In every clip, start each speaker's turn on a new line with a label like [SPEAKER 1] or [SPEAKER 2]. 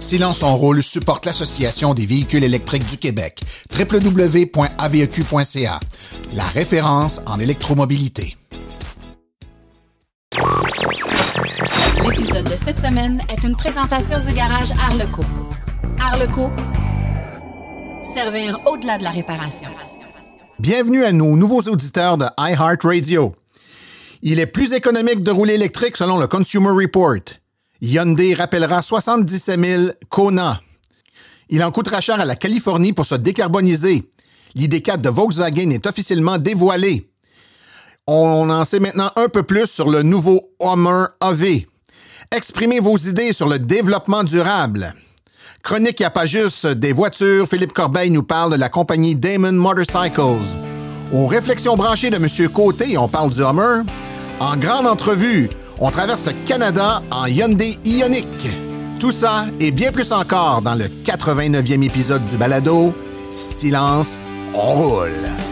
[SPEAKER 1] Silence en rôle supporte l'Association des véhicules électriques du Québec, www.aveq.ca, la référence en électromobilité.
[SPEAKER 2] L'épisode de cette semaine est une présentation du garage Arleco. Arleco, servir au-delà de la réparation.
[SPEAKER 1] Bienvenue à nos nouveaux auditeurs de iHeartRadio. Il est plus économique de rouler électrique selon le Consumer Report. Hyundai rappellera 77 000 Kona. Il en coûtera cher à la Californie pour se décarboniser. L'ID4 de Volkswagen est officiellement dévoilé. On en sait maintenant un peu plus sur le nouveau Hummer AV. Exprimez vos idées sur le développement durable. Chronique, a pas des voitures. Philippe Corbeil nous parle de la compagnie Damon Motorcycles. Aux réflexions branchées de M. Côté, on parle du Hummer. En grande entrevue, on traverse le Canada en Hyundai Ioniq. Tout ça et bien plus encore dans le 89e épisode du balado Silence, on roule.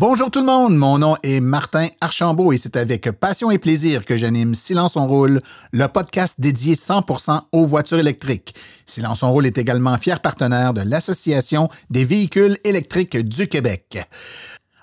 [SPEAKER 1] Bonjour tout le monde, mon nom est Martin Archambault et c'est avec passion et plaisir que j'anime Silence on roule, le podcast dédié 100% aux voitures électriques. Silence on roule est également fier partenaire de l'Association des véhicules électriques du Québec.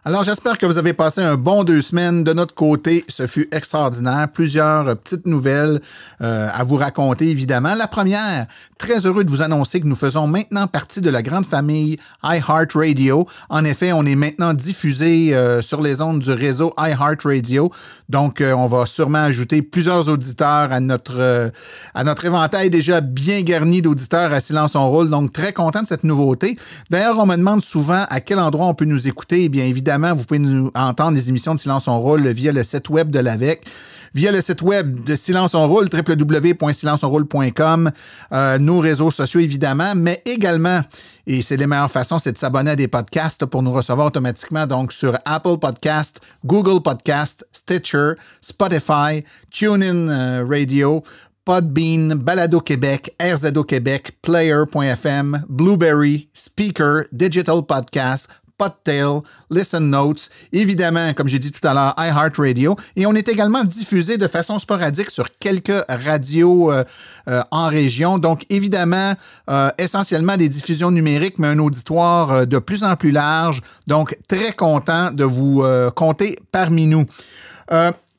[SPEAKER 1] Alors, j'espère que vous avez passé un bon deux semaines. De notre côté, ce fut extraordinaire. Plusieurs petites nouvelles euh, à vous raconter, évidemment. La première, très heureux de vous annoncer que nous faisons maintenant partie de la grande famille iHeartRadio. En effet, on est maintenant diffusé euh, sur les ondes du réseau iHeartRadio. Donc, euh, on va sûrement ajouter plusieurs auditeurs à notre, à notre éventail déjà bien garni d'auditeurs à Silence on Roule. Donc, très content de cette nouveauté. D'ailleurs, on me demande souvent à quel endroit on peut nous écouter. Eh bien, évidemment, vous pouvez nous entendre les émissions de Silence on Roule via le site web de l'AVEC, via le site web de Silence on Roule, www.silenceonroule.com, euh, nos réseaux sociaux évidemment, mais également, et c'est les meilleures façons, c'est de s'abonner à des podcasts pour nous recevoir automatiquement, donc sur Apple Podcast, Google Podcast, Stitcher, Spotify, TuneIn euh, Radio, Podbean, Balado Québec, RZO Québec, Player.fm, Blueberry, Speaker, Digital Podcast, Podtail, Listen Notes, évidemment, comme j'ai dit tout à l'heure, iHeartRadio. Et on est également diffusé de façon sporadique sur quelques radios euh, euh, en région. Donc, évidemment, euh, essentiellement des diffusions numériques, mais un auditoire de plus en plus large. Donc, très content de vous compter parmi nous.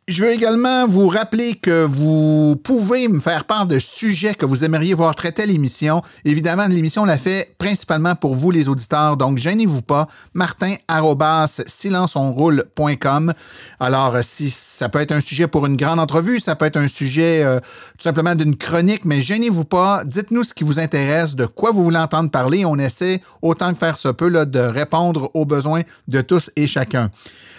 [SPEAKER 1] Je veux également vous rappeler que vous pouvez me faire part de sujets que vous aimeriez voir traiter à l'émission. Évidemment, l'émission l'a fait principalement pour vous, les auditeurs, donc gênez-vous pas. Martin silenceonroule.com. Alors, si ça peut être un sujet pour une grande entrevue, ça peut être un sujet euh, tout simplement d'une chronique, mais gênez-vous pas. Dites-nous ce qui vous intéresse, de quoi vous voulez entendre parler. On essaie, autant que faire se peut, de répondre aux besoins de tous et chacun.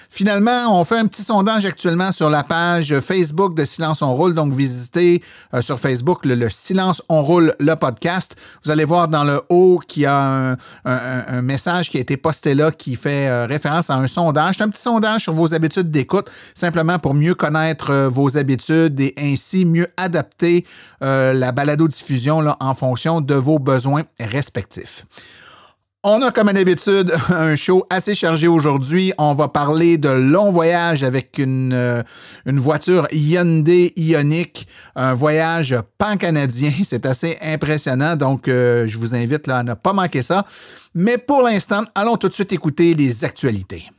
[SPEAKER 1] Finalement, on fait un petit sondage actuellement sur la page Facebook de Silence on roule. Donc, visitez euh, sur Facebook le, Silence on roule, le podcast. Vous allez voir dans le haut qu'il y a un, message qui a été posté là qui fait euh, référence à un sondage. C'est un petit sondage sur vos habitudes d'écoute, simplement pour mieux connaître euh, vos habitudes et ainsi mieux adapter la balado-diffusion en fonction de vos besoins respectifs. On a comme d'habitude un show assez chargé aujourd'hui. On va parler de long voyage avec une, euh, voiture Hyundai Ioniq, un voyage pan-canadien. C'est assez impressionnant, donc euh, je vous invite à ne pas manquer ça. Mais pour l'instant, allons tout de suite écouter les actualités.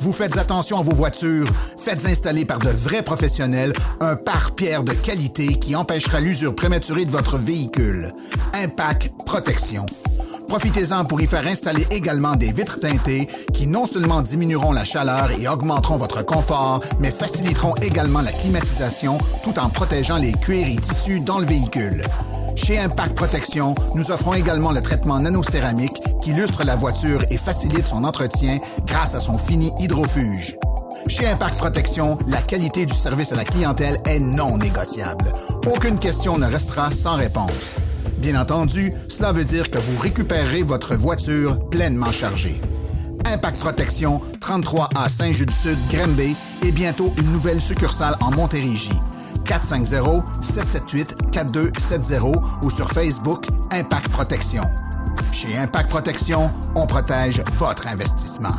[SPEAKER 1] Vous faites attention à vos voitures, faites installer par de vrais professionnels un pare-pierre de qualité qui empêchera l'usure prématurée de votre véhicule. Impact Protection. Profitez-en pour y faire installer également des vitres teintées qui non seulement diminueront la chaleur et augmenteront votre confort, mais faciliteront également la climatisation tout en protégeant les cuirs et tissus dans le véhicule. Chez Impact Protection, nous offrons également le traitement nanocéramique qui lustre la voiture et facilite son entretien grâce à son fini hydrofuge. Chez Impact Protection, la qualité du service à la clientèle est non négociable. Aucune question ne restera sans réponse. Bien entendu, cela veut dire que vous récupérerez votre voiture pleinement chargée. Impact Protection, 33 à Saint-Just-du-Sud, Granby et bientôt une nouvelle succursale en Montérégie. 450-778-4270 ou sur Facebook Impact Protection. Chez Impact Protection, on protège votre investissement.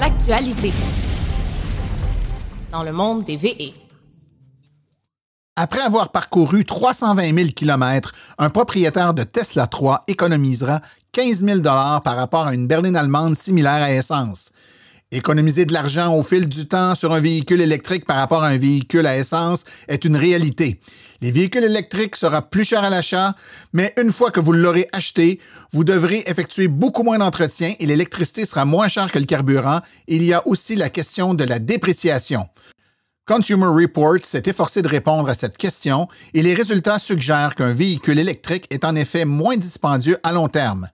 [SPEAKER 3] L'actualité dans le monde des VE.
[SPEAKER 1] Après avoir parcouru 320 000 km, un propriétaire de Tesla 3 économisera 15 000 par rapport à une berline allemande similaire à essence. Économiser de l'argent au fil du temps sur un véhicule électrique par rapport à un véhicule à essence est une réalité. Les véhicules électriques seront plus chers à l'achat, mais une fois que vous l'aurez acheté, vous devrez effectuer beaucoup moins d'entretien et l'électricité sera moins chère que le carburant. Il y a aussi la question de la dépréciation. Consumer Reports s'est efforcé de répondre à cette question et les résultats suggèrent qu'un véhicule électrique est en effet moins dispendieux à long terme.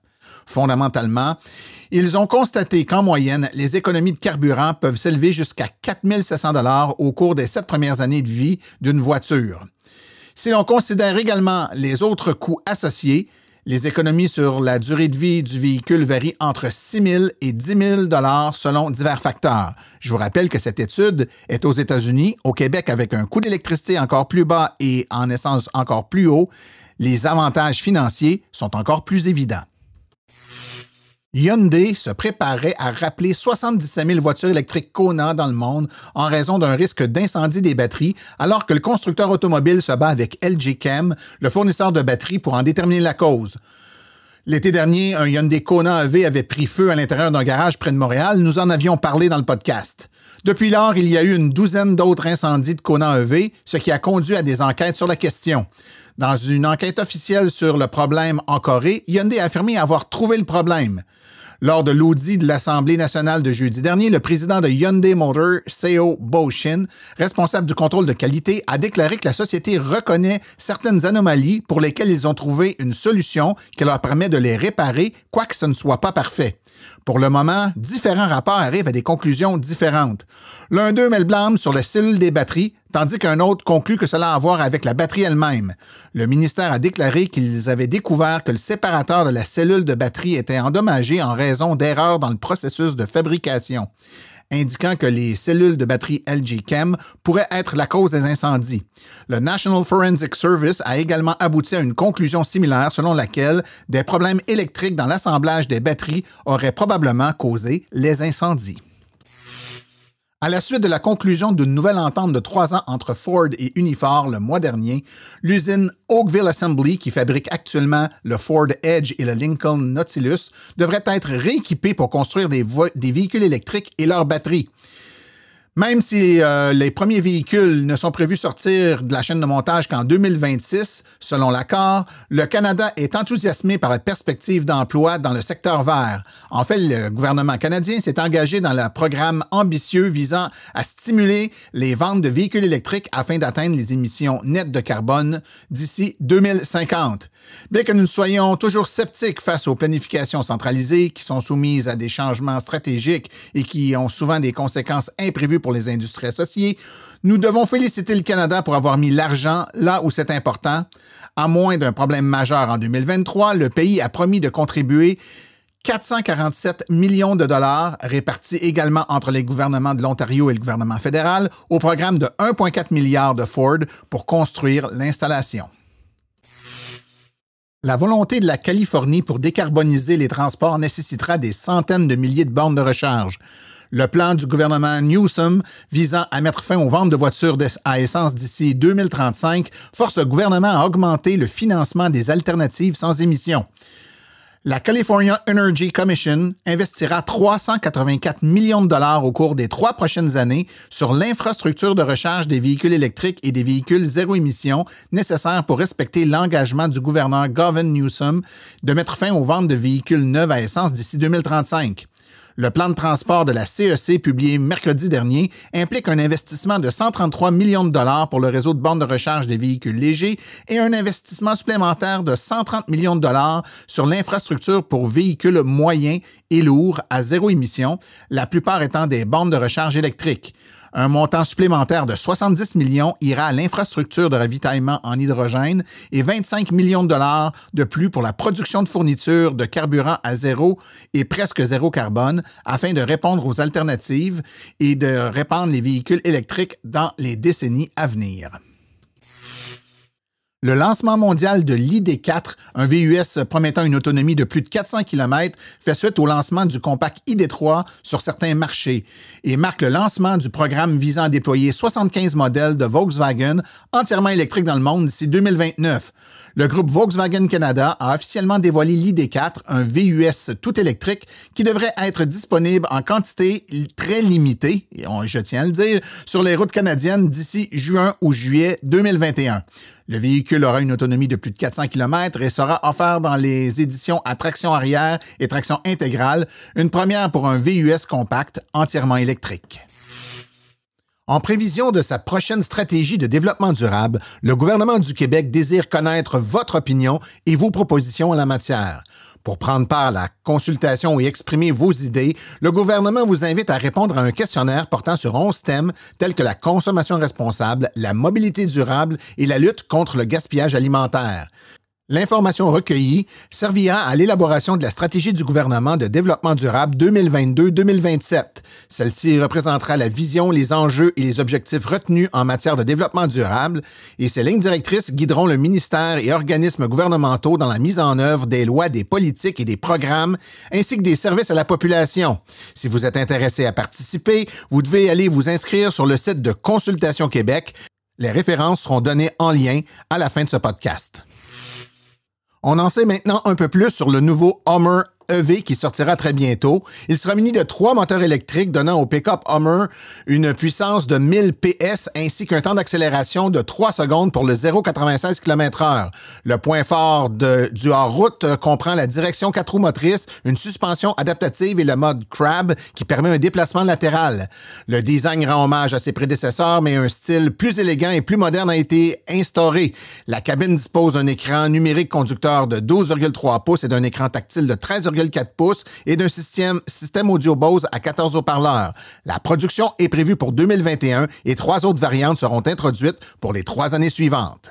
[SPEAKER 1] Fondamentalement, ils ont constaté qu'en moyenne, les économies de carburant peuvent s'élever jusqu'à 4 700 au cours des sept premières années de vie d'une voiture. Si l'on considère également les autres coûts associés, les économies sur la durée de vie du véhicule varient entre 6 000 et 10 000 selon divers facteurs. Je vous rappelle que cette étude est aux États-Unis, au Québec avec un coût d'électricité encore plus bas et en essence encore plus haut. Les avantages financiers sont encore plus évidents. Hyundai se préparait à rappeler 77 000 voitures électriques Kona dans le monde en raison d'un risque d'incendie des batteries, alors que le constructeur automobile se bat avec LG Chem, le fournisseur de batteries, pour en déterminer la cause. L'été dernier, un Hyundai Kona EV avait pris feu à l'intérieur d'un garage près de Montréal. Nous en avions parlé dans le podcast. Depuis lors, il y a eu une douzaine d'autres incendies de Kona EV, ce qui a conduit à des enquêtes sur la question. Dans une enquête officielle sur le problème en Corée, Hyundai a affirmé avoir trouvé le problème. Lors de l'audit de l'Assemblée nationale de jeudi dernier, le président de Hyundai Motor, Seo Bo-shin, responsable du contrôle de qualité, a déclaré que la société reconnaît certaines anomalies pour lesquelles ils ont trouvé une solution qui leur permet de les réparer, quoique ce ne soit pas parfait. Pour le moment, différents rapports arrivent à des conclusions différentes. L'un d'eux met le blâme sur la cellule des batteries, tandis qu'un autre conclut que cela a à voir avec la batterie elle-même. Le ministère a déclaré qu'ils avaient découvert que le séparateur de la cellule de batterie était endommagé en raison d'erreurs dans le processus de fabrication indiquant que les cellules de batterie LG Chem pourraient être la cause des incendies. Le National Forensic Service a également abouti à une conclusion similaire selon laquelle des problèmes électriques dans l'assemblage des batteries auraient probablement causé les incendies. À la suite de la conclusion d'une nouvelle entente de trois ans entre Ford et Unifor le mois dernier, l'usine Oakville Assembly, qui fabrique actuellement le Ford Edge et le Lincoln Nautilus, devrait être rééquipée pour construire des, véhicules électriques et leurs batteries. Même si euh, les premiers véhicules ne sont prévus sortir de la chaîne de montage qu'en 2026, selon l'accord, le Canada est enthousiasmé par la perspective d'emploi dans le secteur vert. En fait, le gouvernement canadien s'est engagé dans le programme ambitieux visant à stimuler les ventes de véhicules électriques afin d'atteindre les émissions nettes de carbone d'ici 2050. Bien que nous soyons toujours sceptiques face aux planifications centralisées qui sont soumises à des changements stratégiques et qui ont souvent des conséquences imprévues pour les industries associées, nous devons féliciter le Canada pour avoir mis l'argent là où c'est important. À moins d'un problème majeur en 2023, le pays a promis de contribuer 447 millions de dollars répartis également entre les gouvernements de l'Ontario et le gouvernement fédéral au programme de 1,4 milliard de Ford pour construire l'installation. La volonté de la Californie pour décarboniser les transports nécessitera des centaines de milliers de bornes de recharge. Le plan du gouvernement Newsom visant à mettre fin aux ventes de voitures à essence d'ici 2035 force le gouvernement à augmenter le financement des alternatives sans émissions. La California Energy Commission investira 384 millions de dollars au cours des trois prochaines années sur l'infrastructure de recharge des véhicules électriques et des véhicules zéro émission nécessaires pour respecter l'engagement du gouverneur Gavin Newsom de mettre fin aux ventes de véhicules neufs à essence d'ici 2035. Le plan de transport de la CEC, publié mercredi dernier, implique un investissement de 133 millions de dollars pour le réseau de bornes de recharge des véhicules légers et un investissement supplémentaire de 130 millions de dollars sur l'infrastructure pour véhicules moyens et lourds à zéro émission, la plupart étant des bornes de recharge électriques. Un montant supplémentaire de 70 millions ira à l'infrastructure de ravitaillement en hydrogène et 25 millions de dollars de plus pour la production de fournitures de carburant à zéro et presque zéro carbone afin de répondre aux alternatives et de répandre les véhicules électriques dans les décennies à venir. Le lancement mondial de l'ID4, un VUS promettant une autonomie de plus de 400 km, fait suite au lancement du compact ID3 sur certains marchés et marque le lancement du programme visant à déployer 75 modèles de Volkswagen entièrement électriques dans le monde d'ici 2029. Le groupe Volkswagen Canada a officiellement dévoilé l'ID4, un VUS tout électrique qui devrait être disponible en quantité très limitée, et je tiens à le dire, sur les routes canadiennes d'ici juin ou juillet 2021. Le véhicule aura une autonomie de plus de 400 km et sera offert dans les éditions à traction arrière et traction intégrale, une première pour un VUS compact entièrement électrique. En prévision de sa prochaine stratégie de développement durable, le gouvernement du Québec désire connaître votre opinion et vos propositions en la matière. Pour prendre part à la consultation et exprimer vos idées, le gouvernement vous invite à répondre à un questionnaire portant sur 11 thèmes tels que la consommation responsable, la mobilité durable et la lutte contre le gaspillage alimentaire. L'information recueillie servira à l'élaboration de la stratégie du gouvernement de développement durable 2022-2027. Celle-ci représentera la vision, les enjeux et les objectifs retenus en matière de développement durable et ces lignes directrices guideront le ministère et organismes gouvernementaux dans la mise en œuvre des lois, des politiques et des programmes ainsi que des services à la population. Si vous êtes intéressé à participer, vous devez aller vous inscrire sur le site de Consultation Québec. Les références seront données en lien à la fin de ce podcast. On en sait maintenant un peu plus sur le nouveau Hummer EV qui sortira très bientôt. Il sera muni de trois moteurs électriques donnant au pick-up Hummer une puissance de 1000 PS ainsi qu'un temps d'accélération de 3 secondes pour le 0,96 km/h. Le point fort du hors-route comprend la direction 4 roues motrices, une suspension adaptative et le mode Crab qui permet un déplacement latéral. Le design rend hommage à ses prédécesseurs, mais un style plus élégant et plus moderne a été instauré. La cabine dispose d'un écran numérique conducteur de 12,3 pouces et d'un écran tactile de 13 4 pouces et d'un système, système audio Bose à 14 haut-parleurs. La production est prévue pour 2021 et trois autres variantes seront introduites pour les trois années suivantes.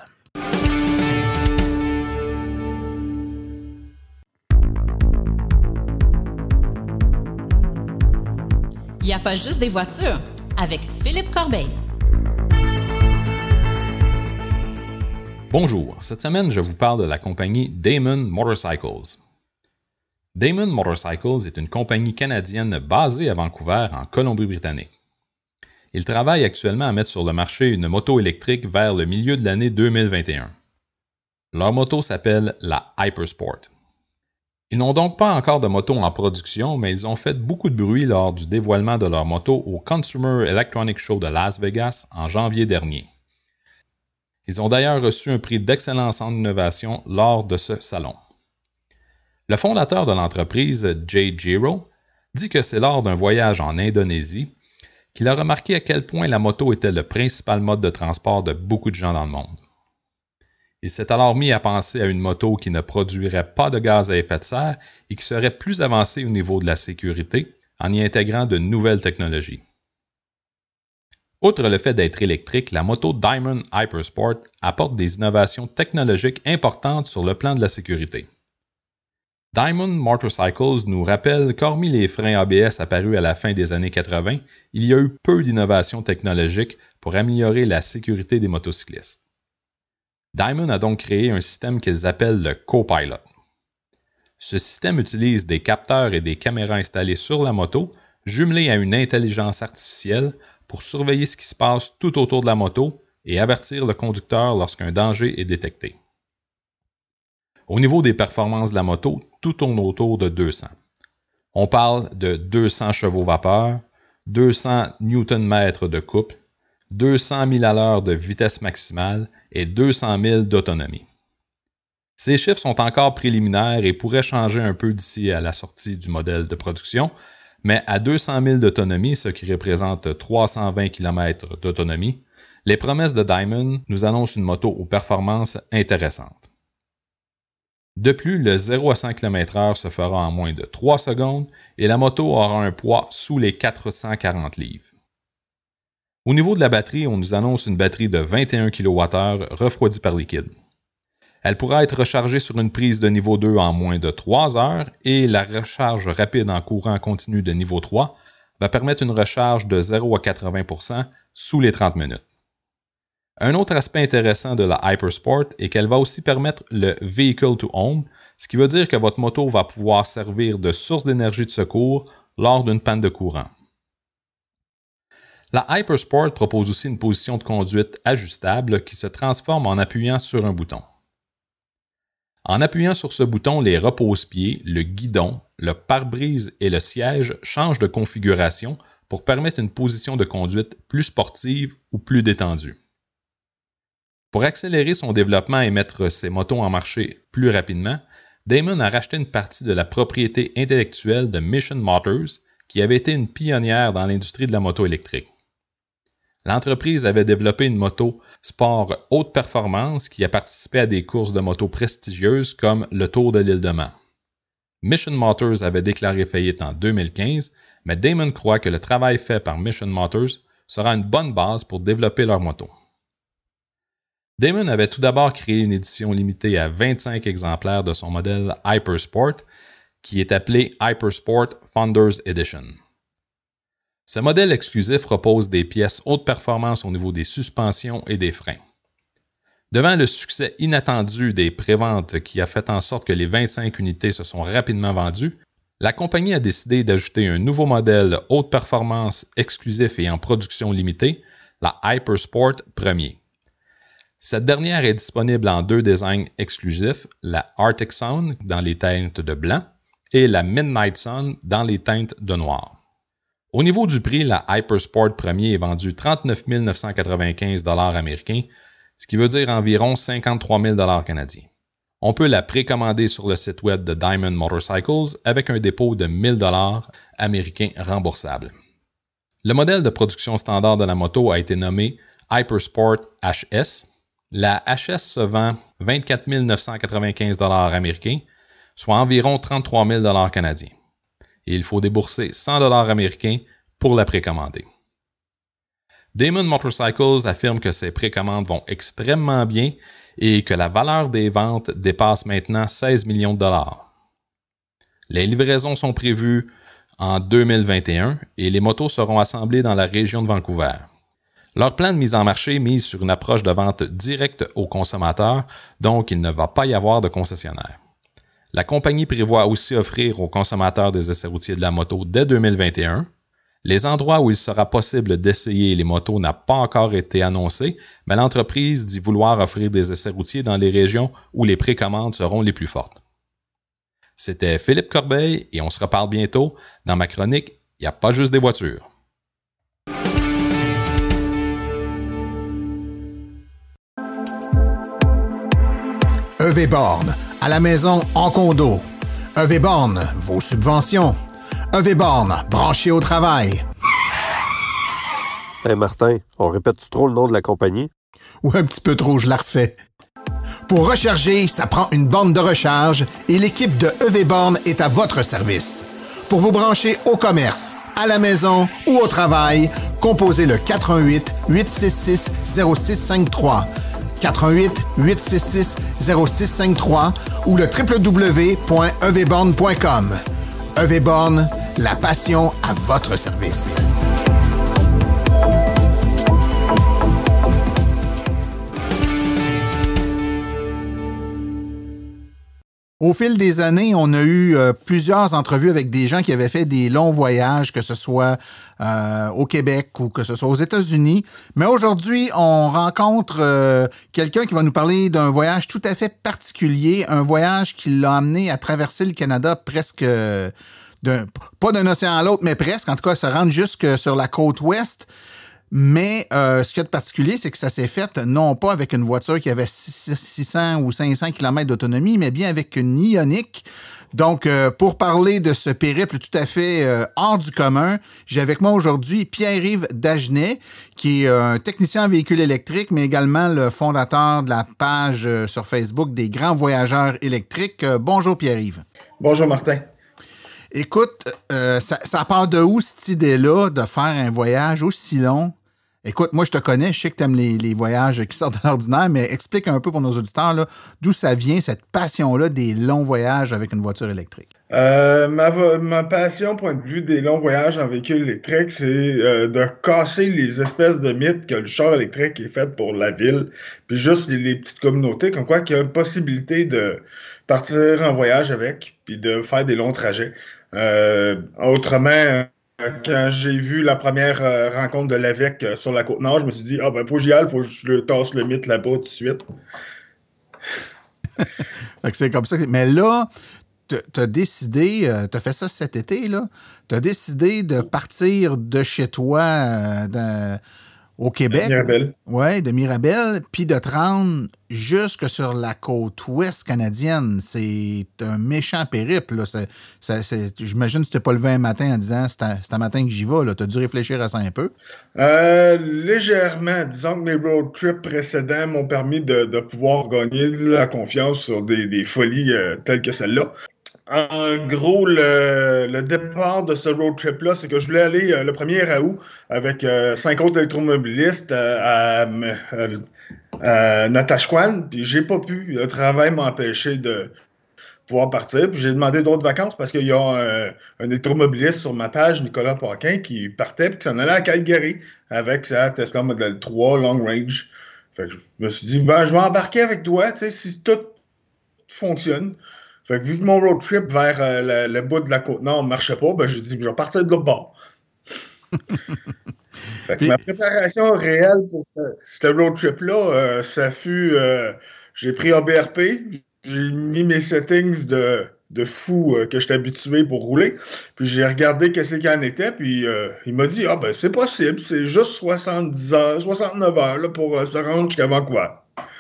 [SPEAKER 2] Il n'y a pas juste des voitures avec Philippe Corbeil.
[SPEAKER 3] Bonjour, cette semaine je vous parle de la compagnie Damon Motorcycles. Damon Motorcycles est une compagnie canadienne basée à Vancouver, en Colombie-Britannique. Ils travaillent actuellement à mettre sur le marché une moto électrique vers le milieu de l'année 2021. Leur moto s'appelle la Hypersport. Ils n'ont donc pas encore de moto en production, mais ils ont fait beaucoup de bruit lors du dévoilement de leur moto au Consumer Electronic Show de Las Vegas en janvier dernier. Ils ont d'ailleurs reçu un prix d'excellence en innovation lors de ce salon. Le fondateur de l'entreprise, Jay Giro, dit que c'est lors d'un voyage en Indonésie qu'il a remarqué à quel point la moto était le principal mode de transport de beaucoup de gens dans le monde. Il s'est alors mis à penser à une moto qui ne produirait pas de gaz à effet de serre et qui serait plus avancée au niveau de la sécurité en y intégrant de nouvelles technologies. Outre le fait d'être électrique, la moto Diamond Hypersport apporte des innovations technologiques importantes sur le plan de la sécurité. Diamond Motorcycles nous rappelle qu'hormis les freins ABS apparus à la fin des années 80, il y a eu peu d'innovations technologiques pour améliorer la sécurité des motocyclistes. Diamond a donc créé un système qu'ils appellent le Copilot. Ce système utilise des capteurs et des caméras installées sur la moto, jumelés à une intelligence artificielle pour surveiller ce qui se passe tout autour de la moto et avertir le conducteur lorsqu'un danger est détecté. Au niveau des performances de la moto, tout tourne autour de 200. On parle de 200 chevaux vapeur, 200 Nm de coupe, 200 000 à l'heure de vitesse maximale et 200 000 d'autonomie. Ces chiffres sont encore préliminaires et pourraient changer un peu d'ici à la sortie du modèle de production, mais à 200 000 d'autonomie, ce qui représente 320 km d'autonomie, les promesses de Diamond nous annoncent une moto aux performances intéressantes. De plus, le 0 à 100 km/h se fera en moins de 3 secondes et la moto aura un poids sous les 440 livres. Au niveau de la batterie, on nous annonce une batterie de 21 kWh refroidie par liquide. Elle pourra être rechargée sur une prise de niveau 2 en moins de 3 heures et la recharge rapide en courant continu de niveau 3 va permettre une recharge de 0 à 80% sous les 30 minutes. Un autre aspect intéressant de la Hypersport est qu'elle va aussi permettre le Vehicle to Home, ce qui veut dire que votre moto va pouvoir servir de source d'énergie de secours lors d'une panne de courant. La Hypersport propose aussi une position de conduite ajustable qui se transforme en appuyant sur un bouton. En appuyant sur ce bouton, les repose-pieds, le guidon, le pare-brise et le siège changent de configuration pour permettre une position de conduite plus sportive ou plus détendue. Pour accélérer son développement et mettre ses motos en marché plus rapidement, Damon a racheté une partie de la propriété intellectuelle de Mission Motors, qui avait été une pionnière dans l'industrie de la moto électrique. L'entreprise avait développé une moto sport haute performance qui a participé à des courses de moto prestigieuses comme le Tour de l'île de Man. Mission Motors avait déclaré faillite en 2015, mais Damon croit que le travail fait par Mission Motors sera une bonne base pour développer leur moto. Damon avait tout d'abord créé une édition limitée à 25 exemplaires de son modèle Hypersport, qui est appelé Hypersport Founders Edition. Ce modèle exclusif repose des pièces haute performance au niveau des suspensions et des freins. Devant le succès inattendu des préventes qui a fait en sorte que les 25 unités se sont rapidement vendues, la compagnie a décidé d'ajouter un nouveau modèle haute performance exclusif et en production limitée, la Hypersport Premier. Cette dernière est disponible en deux designs exclusifs, la Arctic Sound dans les teintes de blanc et la Midnight Sun dans les teintes de noir. Au niveau du prix, la Hypersport premier est vendue 39 995 américains, ce qui veut dire environ 53 000 canadiens. On peut la précommander sur le site web de Diamond Motorcycles avec un dépôt de 1000 dollars américains remboursable. Le modèle de production standard de la moto a été nommé Hypersport HS. La HS se vend 24 995 américains, soit environ 33 000 canadiens et il faut débourser 100 dollars américains pour la précommander. Damon Motorcycles affirme que ses précommandes vont extrêmement bien et que la valeur des ventes dépasse maintenant 16 millions de dollars. Les livraisons sont prévues en 2021 et les motos seront assemblées dans la région de Vancouver. Leur plan de mise en marché mise sur une approche de vente directe aux consommateurs, donc il ne va pas y avoir de concessionnaire. La compagnie prévoit aussi offrir aux consommateurs des essais routiers de la moto dès 2021. Les endroits où il sera possible d'essayer les motos n'a pas encore été annoncé, mais l'entreprise dit vouloir offrir des essais routiers dans les régions où les précommandes seront les plus fortes. C'était Philippe Corbeil et on se reparle bientôt dans ma chronique Il n'y a pas juste des voitures.
[SPEAKER 1] EV Born à la maison, en condo. EV Born, vos subventions. EV Born, branché au travail.
[SPEAKER 4] Hey Martin, on répète trop le nom de la compagnie?
[SPEAKER 1] Ou un petit peu trop, je la refais. Pour recharger, ça prend une borne de recharge et l'équipe de EV Born est à votre service. Pour vous brancher au commerce, à la maison ou au travail, composez le 418 866 0653 88 866 0653 ou le www.evborn.com. EVBorn, la passion à votre service. Au fil des années, on a eu euh, plusieurs entrevues avec des gens qui avaient fait des longs voyages, que ce soit euh, au Québec ou que ce soit aux États-Unis. Mais aujourd'hui, on rencontre euh, quelqu'un qui va nous parler d'un voyage tout à fait particulier, un voyage qui l'a amené à traverser le Canada presque pas d'un océan à l'autre, mais presque. En tout cas, se rendre jusque sur la côte ouest. Mais euh, ce qu'il y a de particulier, c'est que ça s'est fait non pas avec une voiture qui avait 600 ou 500 km d'autonomie, mais bien avec une Ioniq. Donc, euh, pour parler de ce périple tout à fait euh, hors du commun, j'ai avec moi aujourd'hui Pierre-Yves Dagenet, qui est un technicien en véhicule électrique, mais également le fondateur de la page sur Facebook des grands voyageurs électriques. bonjour Pierre-Yves.
[SPEAKER 5] Bonjour Martin.
[SPEAKER 1] Écoute, ça, ça, part de où cette idée-là de faire un voyage aussi long Écoute, moi, je te connais, je sais que tu aimes les, voyages qui sortent de l'ordinaire, mais explique un peu pour nos auditeurs d'où ça vient, cette passion-là des longs voyages avec une voiture électrique.
[SPEAKER 5] Euh, ma, passion, point de vue des longs voyages en véhicule électrique, c'est euh, de casser les espèces de mythes que le char électrique est fait pour la ville, puis juste les, petites communautés, comme quoi qu'il y a une possibilité de partir en voyage avec, puis de faire des longs trajets. Euh, autrement, quand j'ai vu la première euh, rencontre de l'AVEC euh, sur la Côte-Nord, je me suis dit, ah ben, faut que j'y aille, faut que je le tasse le mythe là-bas tout de suite.
[SPEAKER 1] c'est comme ça. Mais là, tu as décidé, euh, tu as fait ça cet été, là, tu as décidé de partir de chez toi, au Québec.
[SPEAKER 5] Mirabel.
[SPEAKER 1] Oui, de Mirabel, puis de te rendre jusque sur la côte ouest canadienne. C'est un méchant périple. J'imagine que tu t'es pas levé un matin en disant c'est un matin que j'y vais. Tu as dû réfléchir à ça un peu.
[SPEAKER 5] Euh, légèrement. Disons que mes road trips précédents m'ont permis de, pouvoir gagner la confiance sur des, folies euh, telles que celle-là. En gros, le, départ de ce road trip-là, c'est que je voulais aller euh, le 1er août avec euh, cinq autres électromobilistes euh, à, à, Natashquan, puis j'ai pas pu. Le travail m'a empêché de pouvoir partir. Puis j'ai demandé d'autres vacances parce qu'il y a un, électromobiliste sur ma page, Nicolas Paquin, qui partait puis qui s'en allait à Calgary avec sa Tesla Model 3 Long Range. Fait que je me suis dit, ben, je vais embarquer avec toi, si tout fonctionne. Fait que vu que mon road trip vers euh, le, bout de la côte nord ne marchait pas, ben j'ai dit je vais partir de l'autre bord. fait que ma préparation réelle pour ce, road trip-là, euh, ça fut euh, j'ai pris ABRP, j'ai mis mes settings de, de fou que j'étais habitué pour rouler. Puis j'ai regardé qu'est-ce qu'il en était, puis il m'a dit Ah ben c'est possible, c'est juste 70 heures, 69 heures là, pour se rendre jusqu'à Vancouver.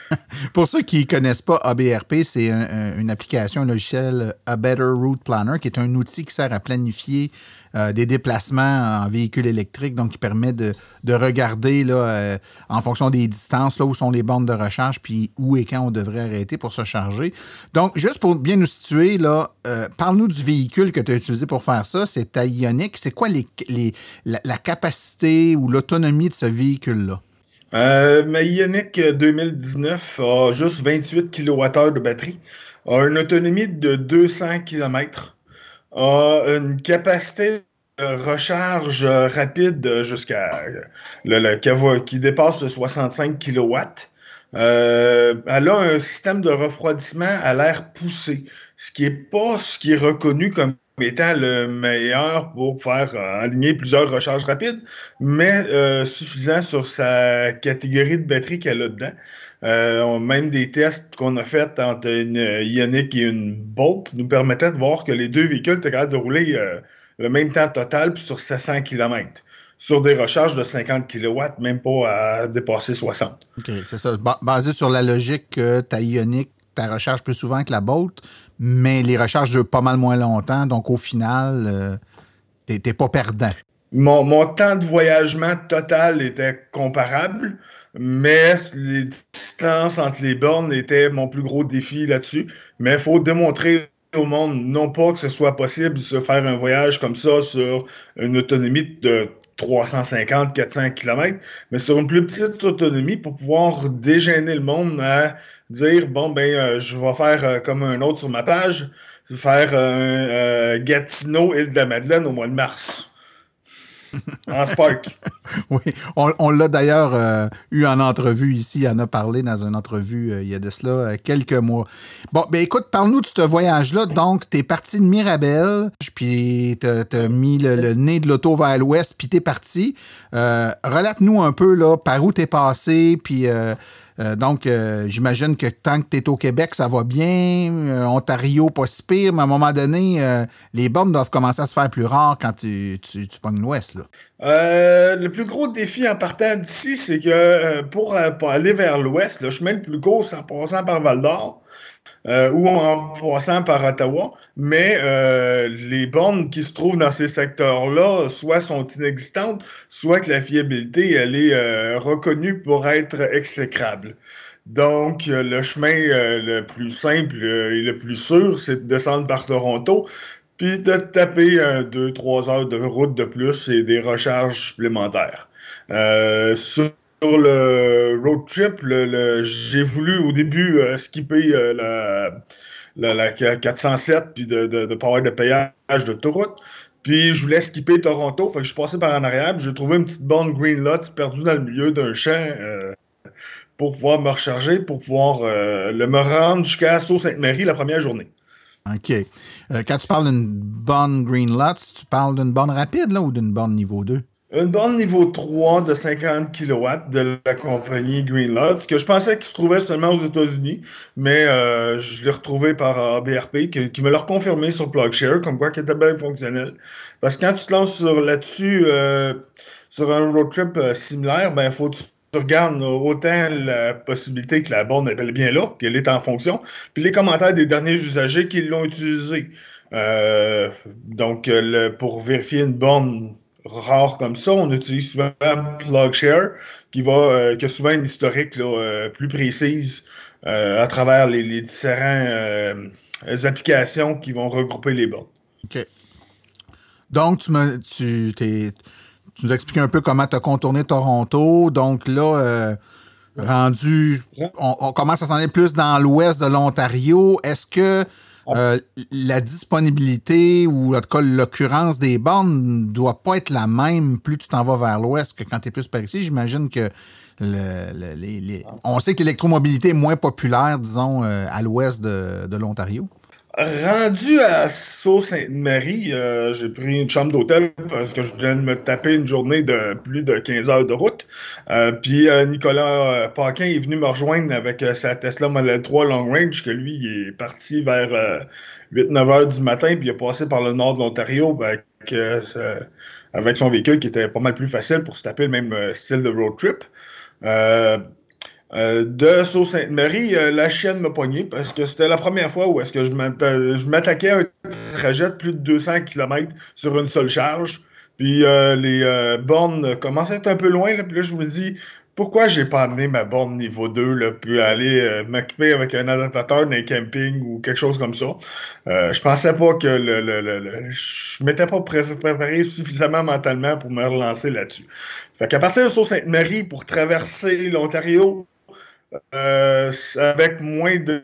[SPEAKER 1] Pour ceux qui ne connaissent pas ABRP, c'est une application, un logiciel A Better Route Planner, qui est un outil qui sert à planifier euh, des déplacements en véhicule électrique, donc qui permet de, regarder là, euh, en fonction des distances, là où sont les bornes de recharge, puis où et quand on devrait arrêter pour se charger. Donc, juste pour bien nous situer, euh, parle-nous du véhicule que tu as utilisé pour faire ça. C'est ta Ioniq. C'est quoi les, la capacité ou l'autonomie de ce véhicule-là?
[SPEAKER 5] Euh, ma Ioniq 2019 a juste 28 kWh de batterie, a une autonomie de 200 km, a une capacité de recharge rapide jusqu'à le, qui dépasse le 65 kW. Euh, elle a un système de refroidissement à l'air poussé, ce qui n'est pas ce qui est reconnu comme étant le meilleur pour faire euh, aligner plusieurs recharges rapides, mais euh, suffisant sur sa catégorie de batterie qu'elle a dedans. Euh, même des tests qu'on a fait entre une Ioniq et une Bolt nous permettaient de voir que les deux véhicules étaient capables de rouler le même temps total sur 700 km sur des recharges de 50 kW, même pas à dépasser 60.
[SPEAKER 1] OK, c'est ça. basé sur la logique que ta Ioniq, ta recharge plus souvent que la Bolt, mais les recharges durent pas mal moins longtemps. Donc, au final, euh, tu n'es pas perdant.
[SPEAKER 5] Mon, temps de voyagement total était comparable, mais les distances entre les bornes étaient mon plus gros défi là-dessus. Mais il faut démontrer au monde, non pas que ce soit possible de se faire un voyage comme ça sur une autonomie de 350-400 km, mais sur une plus petite autonomie pour pouvoir dégêner le monde à dire bon ben euh, je vais faire euh, comme un autre sur ma page, je vais faire un euh, Gatineau île de la Madeleine au mois de mars. en Spark.
[SPEAKER 1] oui, on, l'a d'ailleurs eu en entrevue ici, il en a parlé dans une entrevue il y a de cela quelques mois. Bon, ben écoute, parle-nous de ce voyage-là. Donc, tu es parti de Mirabel, puis tu as, mis le, nez de l'auto vers l'ouest, puis tu es parti. Relate-nous un peu là, par où tu es passé, puis euh, donc, euh, j'imagine que tant que tu es au Québec, ça va bien. Euh, Ontario, pas si pire, mais à un moment donné, les bornes doivent commencer à se faire plus rares quand tu, tu, pognes l'Ouest.
[SPEAKER 5] le plus gros défi en partant d'ici, c'est que pour, pour, aller vers l'Ouest, le chemin le plus court, c'est en passant par Val d'Or. Euh, ou en passant par Ottawa, mais euh, les bornes qui se trouvent dans ces secteurs-là, soit sont inexistantes, soit que la fiabilité, elle est euh, reconnue pour être exécrable. Donc, le chemin le plus simple et le plus sûr, c'est de descendre par Toronto. puis de taper 2-3 heures de route de plus et des recharges supplémentaires. Le road trip, j'ai voulu au début euh, skipper euh, la, la, 407 puis de, de, pas de payage d'autoroute. Puis je voulais skipper Toronto, fait je suis passé par en arrière, j'ai trouvé une petite borne Green Lot perdue dans le milieu d'un champ pour pouvoir me recharger, pour pouvoir le me rendre jusqu'à Sault-Sainte-Marie la première journée.
[SPEAKER 1] OK. Euh, quand tu parles d'une bonne Green Lots, tu parles d'une bonne rapide là, ou d'une bonne niveau 2?
[SPEAKER 5] Une bonne niveau 3 de 50 kW de la compagnie Green Lots, que je pensais qu'il se trouvait seulement aux États-Unis, mais euh, je l'ai retrouvé par ABRP, qui, me l'a confirmé sur PlugShare, comme quoi qu'il était bien fonctionnel. Parce que quand tu te lances là-dessus, euh, sur un road trip similaire, ben, faut que tu regarde autant la possibilité que la borne est bien là, qu'elle est en fonction, puis les commentaires des derniers usagers qui l'ont utilisé. Euh, donc, pour vérifier une borne rare comme ça, on utilise souvent PlugShare, qui va, euh, qui a souvent une historique euh, plus précise à travers les, les différentes applications qui vont regrouper les bornes.
[SPEAKER 1] OK. Donc, tu, me, tu t'es tu nous expliques un peu comment tu as contourné Toronto. Donc là, euh, rendu, on, commence à s'en aller plus dans l'ouest de l'Ontario. Est-ce que euh, la disponibilité ou en tout cas l'occurrence des bornes ne doit pas être la même plus tu t'en vas vers l'ouest que quand tu es plus par ici? J'imagine que on sait que l'électromobilité est moins populaire, disons, euh, à l'ouest de l'Ontario.
[SPEAKER 5] Rendu à Sault-Sainte-Marie, euh, j'ai pris une chambre d'hôtel parce que je voulais me taper une journée de plus de 15 heures de route. Euh, puis euh, Nicolas Paquin est venu me rejoindre avec sa Tesla Model 3 Long Range, que lui il est parti vers 8-9 heures du matin, puis il est passé par le nord de l'Ontario ben, avec son véhicule qui était pas mal plus facile pour se taper le même style de road trip. Euh, de Sault-Sainte-Marie, euh, la chienne m'a pogné parce que c'était la première fois où est-ce que je m'attaquais à un trajet de plus de 200 km sur une seule charge. Puis euh, les bornes commençaient à être un peu loin. Puis là, je me dis, pourquoi j'ai pas amené ma borne niveau 2, là, puis aller m'occuper avec un adaptateur d'un camping ou quelque chose comme ça? je pensais pas que le, le, le, je m'étais pas préparé suffisamment mentalement pour me relancer là-dessus. Fait qu'à partir de Sault-Sainte-Marie, pour traverser l'Ontario, euh, avec moins de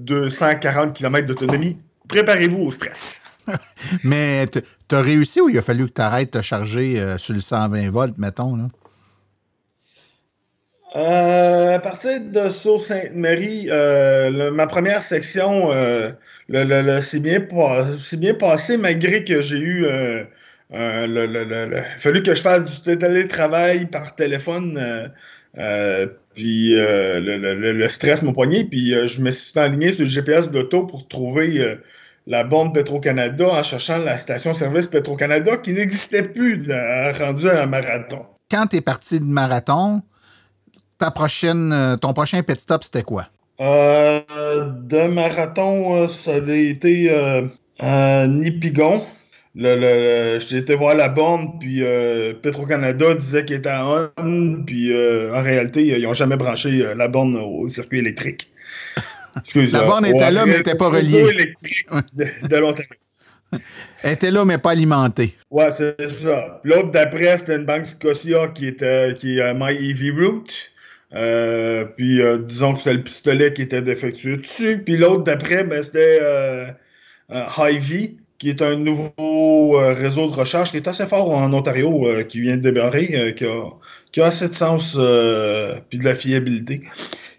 [SPEAKER 5] 240 km d'autonomie, préparez-vous au stress.
[SPEAKER 1] Mais tu as réussi ou il a fallu que tu arrêtes de charger euh, sur le 120 volts, mettons? Là?
[SPEAKER 5] Euh, à partir de Sault-Sainte-Marie, ma première section, le, c'est bien, bien, passé malgré que j'ai eu. il a fallu que je fasse du télétravail par téléphone puis euh, le, stress m'a poigné, puis euh, je me suis aligné sur le GPS de l'auto pour trouver euh, la bombe Petro-Canada en cherchant la station-service Petro-Canada qui n'existait plus rendue à un marathon.
[SPEAKER 1] Quand tu es parti de marathon, ta prochaine, ton prochain pit stop, c'était quoi?
[SPEAKER 5] de marathon, ça a été Nipigon le, j'ai été voir la borne, puis euh, Petro-Canada disait qu'il était en on, puis euh, en réalité, ils n'ont jamais branché euh, la borne au circuit électrique.
[SPEAKER 1] la borne était là, mais n'était pas reliée.
[SPEAKER 5] électrique de, l'Ontario.
[SPEAKER 1] Elle était là, mais pas alimentée.
[SPEAKER 5] Ouais, c'est ça. L'autre d'après, c'était une banque Scotia qui était qui est My EV Route. puis disons que c'est le pistolet qui était défectueux dessus. Puis l'autre d'après, ben, c'était Hy-Vee qui est un nouveau euh, réseau de recherche qui est assez fort en Ontario, euh, qui vient de démarrer, euh, qui, a, assez de sens puis de la fiabilité,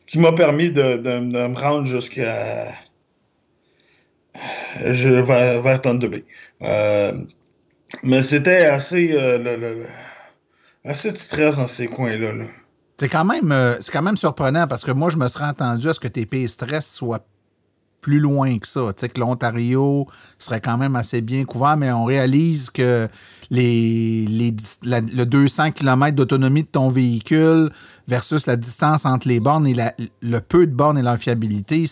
[SPEAKER 5] qui m'a permis de, me rendre jusqu'à vers, vers Thunder Bay. mais c'était assez, assez de stress dans ces coins-là. -là,
[SPEAKER 1] c'est quand même c'est quand même surprenant parce que moi je me serais attendu à ce que tes pays stress soient plus loin que ça. Tu sais, que l'Ontario serait quand même assez bien couvert, mais on réalise que les, les le 200 km d'autonomie de ton véhicule versus la distance entre les bornes et le peu de bornes et leur fiabilité,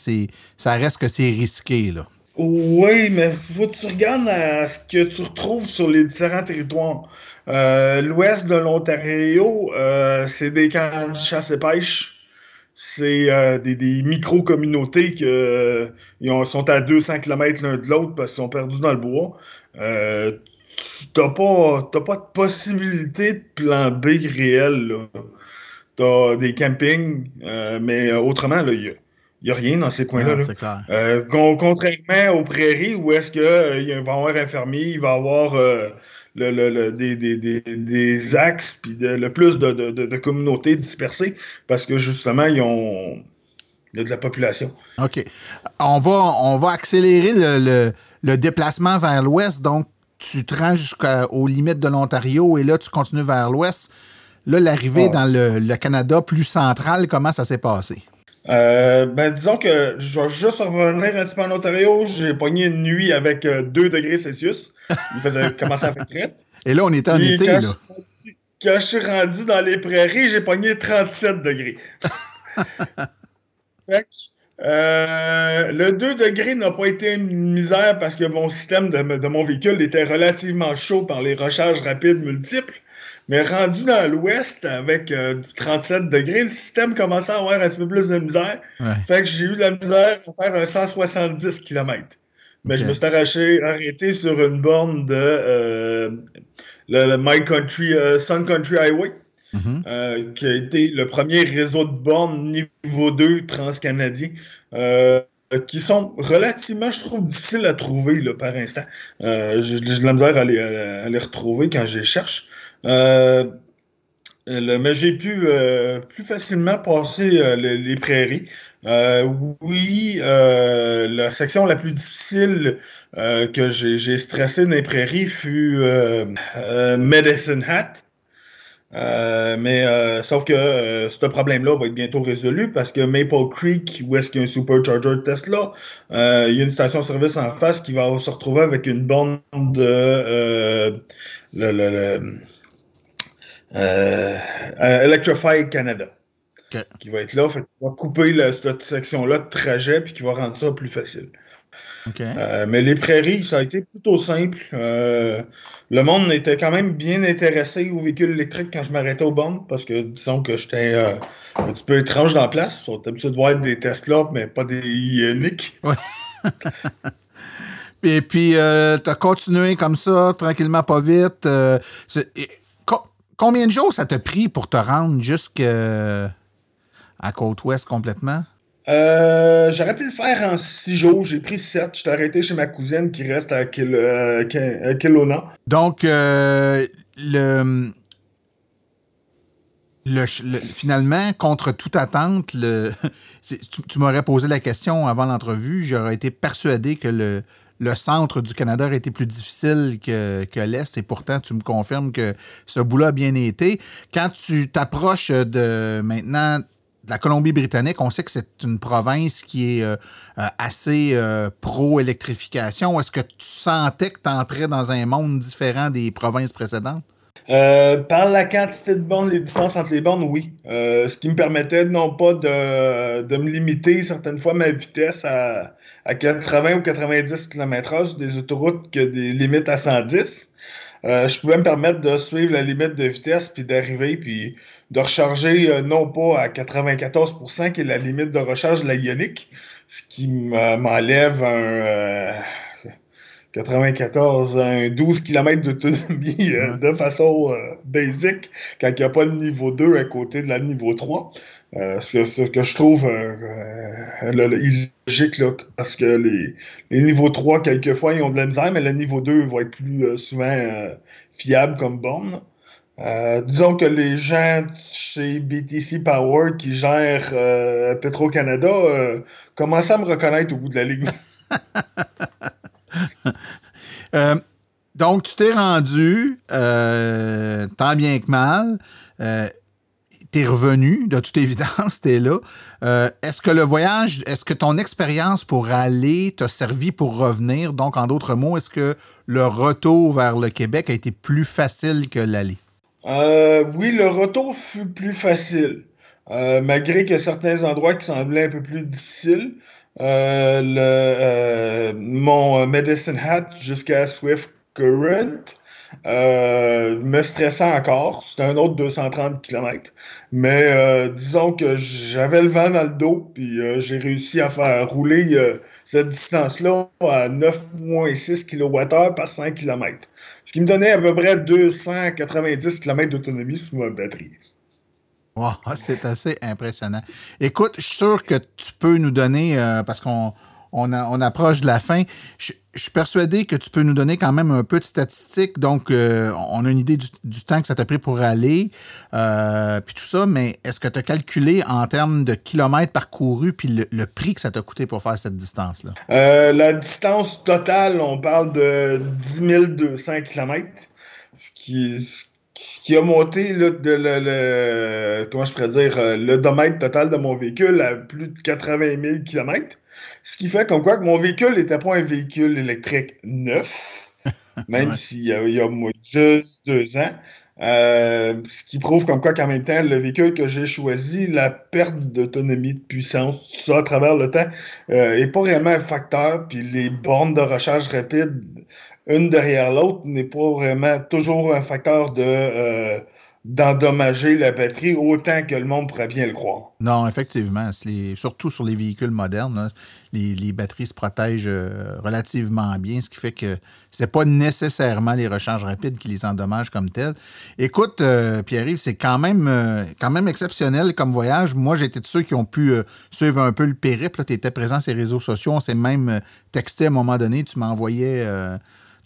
[SPEAKER 1] ça reste que c'est risqué, là.
[SPEAKER 5] Oui, mais faut que tu regardes ce que tu retrouves sur les différents territoires. Euh, l'ouest de l'Ontario, euh, c'est des camps de chasse et pêche c'est euh, des, des micro-communautés qui euh, sont à 200 km l'un de l'autre parce qu'ils sont perdus dans le bois. Euh, t'as pas, pas de possibilité de plan B réel. T'as des campings, mais autrement, il n'y a, rien dans ces coins-là. Contrairement aux prairies où est-ce qu'il va y avoir un fermier, il va y avoir le, des, des, des, des, axes puis le plus de, de, de, communautés dispersées parce que justement, ils ont. Il y a de la population.
[SPEAKER 1] OK. On va, on va accélérer le, le déplacement vers l'ouest. Donc, tu te rends jusqu'aux limites de l'Ontario et là, tu continues vers l'ouest. Là, l'arrivée dans le, le, Canada plus central, comment ça s'est passé?
[SPEAKER 5] Euh, ben, disons que je vais juste revenir un petit peu en Ontario. J'ai pogné une nuit avec 2 euh, degrés Celsius. Il faisait commencer à faire traite.
[SPEAKER 1] Et là, on était en été. Quand, là.
[SPEAKER 5] Je, quand je suis rendu dans les prairies, j'ai pogné 37 degrés. fait euh, le 2 degrés n'a pas été une misère parce que mon système de, de, mon véhicule était relativement chaud par les recharges rapides multiples. Mais rendu dans l'ouest avec euh, du 37 degrés, le système commençait à avoir un petit peu plus de misère. Fait que j'ai eu de la misère à faire un 170 km. Mais je me suis arraché, arrêté sur une borne de euh, le, My Country, euh, Sun Country Highway, mm-hmm. qui a été le premier réseau de bornes niveau 2 transcanadien. qui sont relativement, je trouve, difficiles à trouver là, par instant. j'ai de la misère à les, à les retrouver quand je les cherche. Euh, mais j'ai pu euh, plus facilement passer euh, les, prairies. Oui, la section la plus difficile que j'ai stressé dans les prairies fut Medicine Hat. mais sauf que ce problème-là va être bientôt résolu parce que Maple Creek, où est-ce qu'il y a un supercharger Tesla, il y a une station-service en face qui va se retrouver avec une bande de le, le euh, Electrify Canada. Qui va être là, fait, va couper cette section-là de trajet puis qui va rendre ça plus facile. Euh, mais les prairies, ça a été plutôt simple. Euh, le monde était quand même bien intéressé aux véhicules électriques quand je m'arrêtais au bornes parce que disons que j'étais un petit peu étrange dans la place. On est habitué de voir des Tesla, mais pas des Ioniq.
[SPEAKER 1] Ouais. Et puis, tu as continué comme ça, tranquillement, pas vite. Combien de jours ça t'a pris pour te rendre jusqu'à Côte-Ouest complètement?
[SPEAKER 5] Euh, j'aurais pu le faire en six jours. J'ai pris sept. Je t'ai arrêté chez ma cousine qui reste à, Kil euh,
[SPEAKER 1] Donc, euh, le, le, finalement, contre toute attente, le, tu m'aurais posé la question avant l'entrevue. J'aurais été persuadé que le, le centre du Canada aurait été plus difficile que, que l'Est, et pourtant, tu me confirmes que ce bout-là a bien été. Quand tu t'approches de maintenant la Colombie-Britannique, on sait que c'est une province qui est euh, euh, assez euh, pro-électrification. Est-ce que tu sentais que tu entrais dans un monde différent des provinces précédentes?
[SPEAKER 5] Par la quantité de bornes, les distances entre les bornes, oui. Ce qui me permettait non pas de, de, me limiter certaines fois ma vitesse à, à 80 ou 90 km/h des autoroutes que des limites à 110. Euh, je pouvais me permettre de suivre la limite de vitesse puis d'arriver puis de recharger euh, non pas à 94% qui est la limite de recharge de la ionique, ce qui m'enlève un 94, un 12 km d'autonomie euh, de façon euh, basique quand il n'y a pas de niveau 2 à côté de la niveau 3. Euh, ce, que, je trouve illogique, là, parce que les, niveaux 3, quelquefois, ils ont de la misère, mais le niveau 2 va être plus souvent fiable comme borne. disons que les gens chez BTC Power qui gèrent Petro-Canada commencent à me reconnaître au bout de la ligne.
[SPEAKER 1] Euh, donc, tu t'es rendu, euh, tant bien que mal. Euh, t'es revenu, de toute évidence, t'es là. est-ce que le voyage, est-ce que ton expérience pour aller t'a servi pour revenir? Donc, en d'autres mots, est-ce que le retour vers le Québec a été plus facile que l'aller?
[SPEAKER 5] oui, le retour fut plus facile. malgré qu'il y a certains endroits qui semblaient un peu plus difficiles. Euh, le, euh, mon Medicine Hat jusqu'à Swift Current. Euh, me stressant encore. C'était un autre 230 km. Mais euh, disons que j'avais le vent dans le dos, puis euh, j'ai réussi à faire rouler cette distance-là à 9,6 kWh par 5 km. Ce qui me donnait à peu près 290 km d'autonomie sur ma batterie.
[SPEAKER 1] Wow, c'est assez impressionnant. Écoute, je suis sûr que tu peux nous donner, parce qu'on on, approche de la fin, je, suis persuadé que tu peux nous donner quand même un peu de statistiques. Donc, euh, on a une idée du, temps que ça t'a pris pour aller, euh, puis tout ça, mais est-ce que tu as calculé en termes de kilomètres parcourus, puis le, le prix que ça t'a coûté pour faire cette distance-là?
[SPEAKER 5] Euh, la distance totale, on parle de 10 200 km, ce qui, qui a monté là, de le, le- je pourrais dire, euh, l'odomètre total de mon véhicule à plus de 80 000 km. Ce qui fait comme quoi que mon véhicule n'était pas un véhicule électrique neuf, même
[SPEAKER 1] Ouais.
[SPEAKER 5] s'il y a, y juste deux ans. Euh, ce qui prouve comme quoi qu'en même temps, le véhicule que j'ai choisi, la perte d'autonomie, de puissance, tout ça à travers le temps, euh, est pas réellement un facteur. Puis les bornes de recharge rapide, une derrière l'autre, n'est pas vraiment toujours un facteur de euh, d'endommager la batterie autant que le monde pourrait bien le croire.
[SPEAKER 1] Non, effectivement. surtout sur les véhicules modernes, là, les, batteries se protègent euh, relativement bien, ce qui fait que c'est pas nécessairement les recharges rapides qui les endommagent comme telles. Écoute, euh, Pierre-Yves, c'est quand même, euh, quand même exceptionnel comme voyage. Moi, j'étais de ceux qui ont pu suivre un peu le périple. Tu étais présent sur les réseaux sociaux. On s'est même texté à un moment donné. Tu m'envoyais.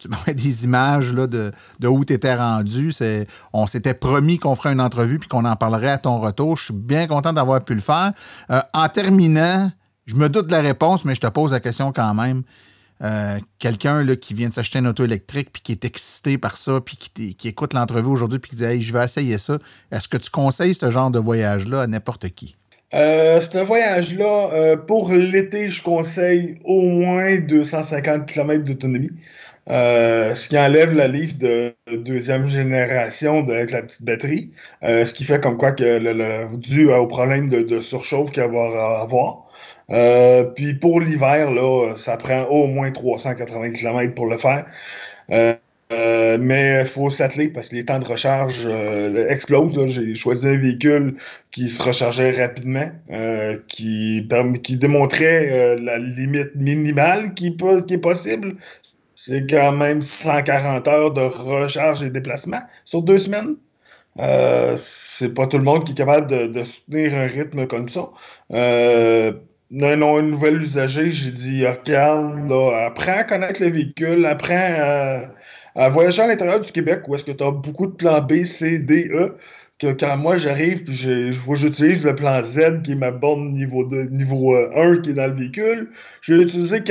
[SPEAKER 1] Tu m'envoyais des images là, de, de où tu étais rendu. C'est- On s'était promis qu'on ferait une entrevue puis qu'on en parlerait à ton retour. Je suis bien content d'avoir pu le faire. Euh, en terminant, je me doute de la réponse, mais je te pose la question quand même. Euh, Quelqu'un qui vient de s'acheter une auto électrique puis qui est excité par ça puis qui, qui écoute l'entrevue aujourd'hui puis qui dit Hey, je vais essayer ça. Est-ce que tu conseilles ce genre de voyage-là à n'importe qui?
[SPEAKER 5] Euh, ce voyage-là, euh, pour l'été, je conseille au moins 250 km d'autonomie. Euh, ce qui enlève la livre de deuxième génération avec la petite batterie. Euh, ce qui fait comme quoi que le, le- dû au problème de, surchauffe qu'il va avoir. Euh, puis pour l'hiver, là, ça prend au moins 380 km pour le faire. Mais il faut s'atteler parce que les temps de recharge explosent. J'ai choisi un véhicule qui se rechargeait rapidement, qui, qui démontrait la limite minimale qui est possible. C'est quand même 140 heures de recharge et déplacement sur deux semaines. Euh, c'est pas tout le monde qui est capable de, soutenir un rythme comme ça. Euh, non, un nouvel usager, j'ai dit, regarde, là, apprends à connaître le véhicule, apprends à, voyager à l'intérieur du Québec où est-ce que tu as beaucoup de plans B, C, D, E, que quand moi j'arrive puis j'utilise le plan Z qui est ma borne niveau, 2, niveau euh, 1 qui est dans le véhicule, j'ai utilisé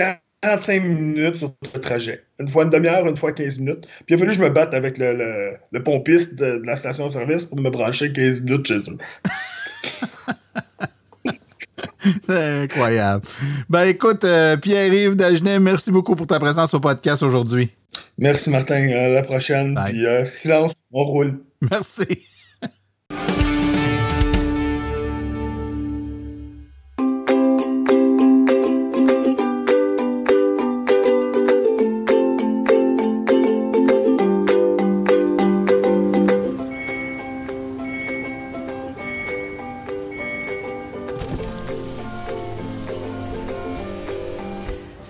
[SPEAKER 5] 45 minutes sur le trajet. Une fois une demi-heure, une fois 15 minutes. Puis il a fallu que je me batte avec le, le- le pompiste de, de la station-service pour me brancher 15 minutes chez eux.
[SPEAKER 1] C'est incroyable. Ben écoute, euh, Pierre-Yves Dagenet, merci beaucoup pour ta présence au podcast aujourd'hui.
[SPEAKER 5] Merci Martin, à la prochaine.
[SPEAKER 1] Bye.
[SPEAKER 5] Puis euh, silence, on roule.
[SPEAKER 1] Merci.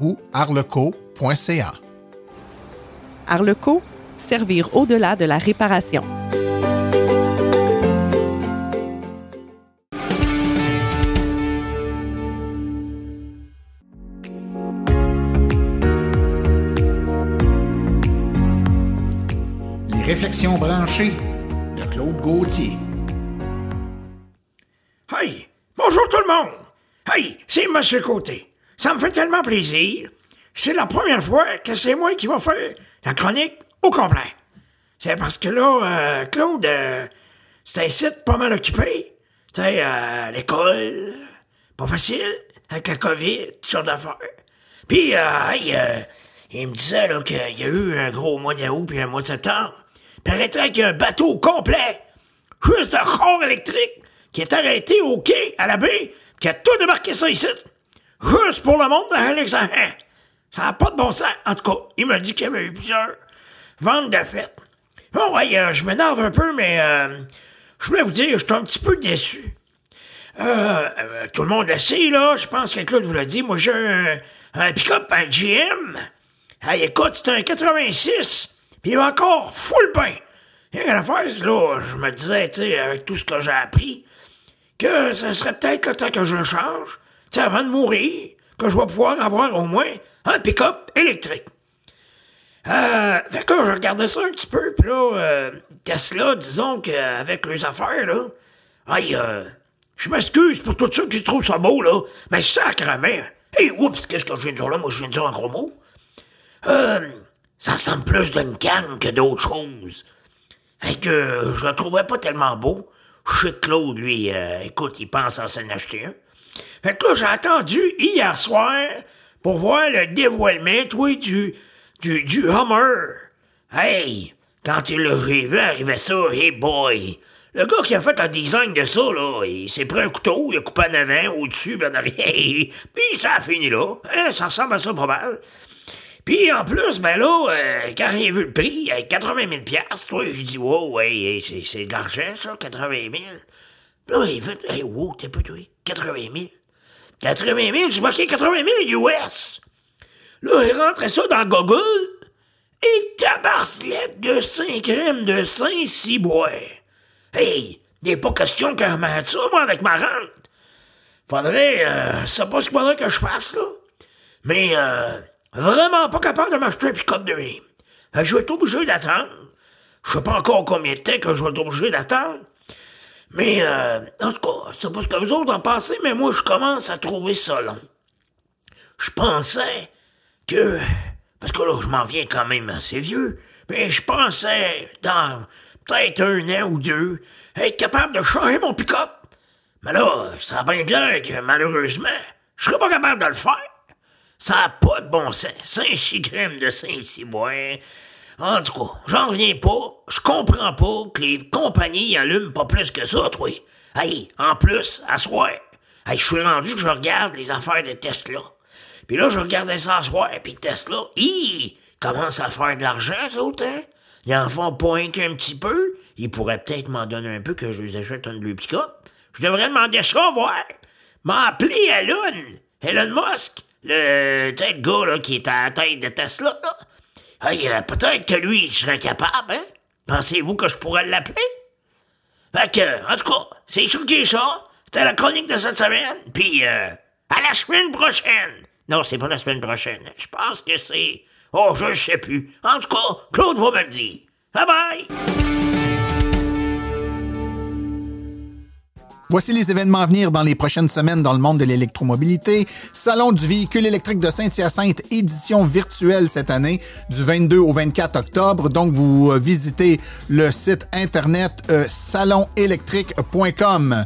[SPEAKER 1] ou arleco.ca.
[SPEAKER 6] Arleco, servir au-delà de la réparation.
[SPEAKER 1] Les réflexions branchées de Claude Gauthier.
[SPEAKER 7] Hey, bonjour tout le monde. Hey, c'est Monsieur Côté. Ça me fait tellement plaisir. C'est la première fois que c'est moi qui va faire la chronique au complet. C'est parce que là, euh, Claude, euh, c'était un site pas mal occupé. Tu sais, euh, l'école, pas facile, avec la COVID, toutes sortes d'affaires. Puis, euh, hey, euh, il me disait là qu'il y a eu un gros mois d'août puis un mois de septembre. Paraîtrait qu'il y a un bateau complet, juste de corps électrique, qui est arrêté au quai, à la baie, qui a tout débarqué ça ici. Juste pour le monde d'Alexandre. Ça n'a pas de bon sens. En tout cas, il m'a dit qu'il y avait eu plusieurs ventes de fête. Bon, ouais, euh, je m'énerve un peu, mais euh, je voulais vous dire, je suis un petit peu déçu. Euh, euh, tout le monde le sait, là. Je pense que Claude vous l'a dit. Moi, j'ai un, un pick-up, un GM. Hey, écoute, c'est un 86. Puis il va encore full pain. Et à la fois, là, je me disais, tu sais, avec tout ce que j'ai appris, que ce serait peut-être le temps que je le change, avant de mourir, que je vais pouvoir avoir au moins un pick-up électrique. Euh, fait que je regardais ça un petit peu, pis là, euh, Tesla, disons qu'avec les affaires, là, aïe, euh, je m'excuse pour tout ça que tu trouves ça beau, là, mais sacrement. Hey, oups, qu'est-ce que je viens de dire là? Moi, je viens de dire un gros mot. Euh, ça ressemble plus d'une canne que d'autres choses. Fait que je le trouvais pas tellement beau. Que Claude, lui, euh, écoute, il pense à s'en acheter un. Fait que là, j'ai attendu hier soir pour voir le dévoilement, toi, du, du, du Hummer. Hey, quand il l'a vu arriver ça, hey boy. Le gars qui a fait le design de ça, là, il s'est pris un couteau, il a coupé en avant, au-dessus, puis en arrière, puis ça a fini là. Hein, ça ressemble à ça pas mal. Puis en plus, ben là, euh, quand j'ai vu le prix, euh, 80 000 piastres, toi, j'ai dit, wow, ouais, c'est, c'est de ça, 80 000. Là, il fait, hey, wow, t'es peu, toi, 80 000. 80 000, j'ai marqué 80 000 US. Là, il rentrait ça dans Google, et tabarcelette de 5 grammes de Saint-Ciboire. Hey, il n'est pas question qu'un mette ça, moi, avec ma rente. Faudrait, euh, c'est pas ce qu'il faudrait que je fasse, là. Mais, euh, vraiment pas capable de m'acheter un pick-up de je vais être obligé d'attendre. Je sais pas encore combien de temps que je vais être obligé d'attendre. Mais, euh, en tout cas, c'est pas ce que vous autres en pensez, mais moi, je commence à trouver ça long. Je pensais que, parce que là, je m'en viens quand même assez vieux, mais je pensais, dans peut-être un an ou deux, être capable de changer mon pick-up. Mais là, ça a bien clair que, malheureusement, je serais pas capable de le faire. Ça a pas de bon sens. Saint-Chicrème de Saint-Ciboire. En tout cas, j'en reviens pas. Je comprends pas que les compagnies allument pas plus que ça, toi. Hey, en plus, à soir. Hey, je suis rendu que je regarde les affaires de Tesla. Puis là, je regardais ça à soir, puis Tesla, ils commencent à faire de l'argent, ça, autant. Ils en font un qu'un petit peu. Ils pourraient peut-être m'en donner un peu que je les achète un de. Je devrais demander ça, voir. M'a appelé Elon. Elon Musk. Le, le gars, qui est à la tête de Tesla, là. Hey, euh, peut-être que lui, il serait capable, hein? Pensez-vous que je pourrais l'appeler? Fait que, en tout cas, c'est est ça. C'était la chronique de cette semaine. Puis, euh, à la semaine prochaine. Non, c'est pas la semaine prochaine. Je pense que c'est... Oh, je sais plus. En tout cas, Claude va me le dire. Bye bye!
[SPEAKER 1] Voici les événements à venir dans les prochaines semaines dans le monde de l'électromobilité. Salon du véhicule électrique de Saint-Hyacinthe, édition virtuelle cette année, du 22 au 24 octobre. Donc, vous euh, visitez le site internet euh, salonélectrique.com.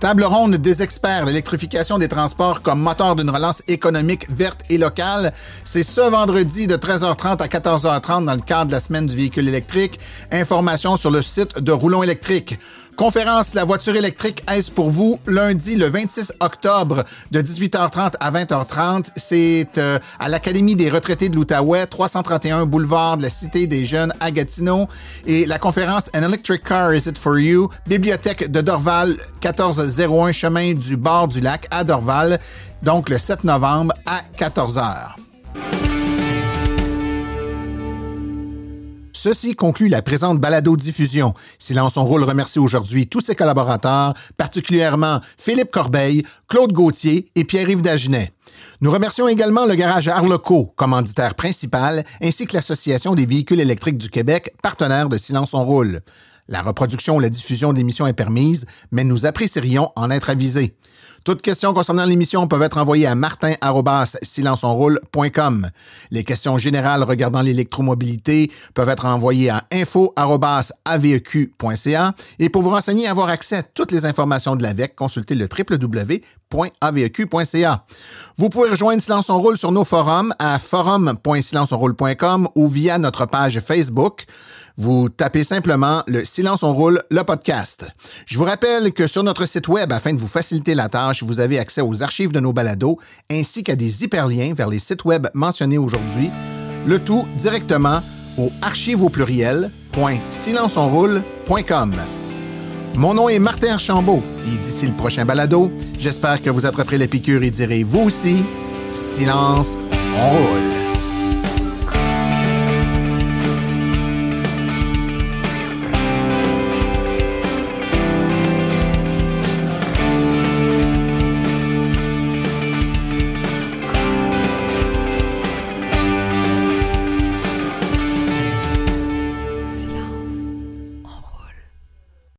[SPEAKER 1] Table ronde des experts, l'électrification des transports comme moteur d'une relance économique verte et locale. C'est ce vendredi de 13h30 à 14h30 dans le cadre de la semaine du véhicule électrique. Information sur le site de Roulon électrique. Conférence La voiture électrique, est-ce pour vous? Lundi, le 26 octobre, de 18h30 à 20h30. C'est euh, à l'Académie des retraités de l'Outaouais, 331 boulevard de la Cité des Jeunes à Gatineau. Et la conférence An Electric Car, Is It For You? Bibliothèque de Dorval, 1401 chemin du bord du lac à Dorval. Donc, le 7 novembre à 14h. Ceci conclut la présente balado-diffusion. Silence on roule remercie aujourd'hui tous ses collaborateurs, particulièrement Philippe Corbeil, Claude Gauthier et Pierre-Yves Dagenet. Nous remercions également le garage Arleco, commanditaire principal, ainsi que l'Association des véhicules électriques du Québec, partenaire de Silence on roule. La reproduction ou la diffusion de l'émission est permise, mais nous apprécierions en être avisés. Toutes questions concernant l'émission peuvent être envoyées à martin.silenceonroule.com. Les questions générales regardant l'électromobilité peuvent être envoyées à info.aveq.ca. Et pour vous renseigner et avoir accès à toutes les informations de l'AVEC, consultez le www.aveq.ca. Vous pouvez rejoindre Silence on Roule sur nos forums à forum.silenceonroule.com ou via notre page Facebook. Vous tapez simplement le Silence on roule, le podcast. Je vous rappelle que sur notre site web, afin de vous faciliter la tâche, vous avez accès aux archives de nos balados ainsi qu'à des hyperliens vers les sites web mentionnés aujourd'hui, le tout directement au archive au pluriel .silenceonroule.com. Mon nom est Martin Archambault et d'ici le prochain balado, j'espère que vous attraperez la piqûre et direz vous aussi, silence, on roule.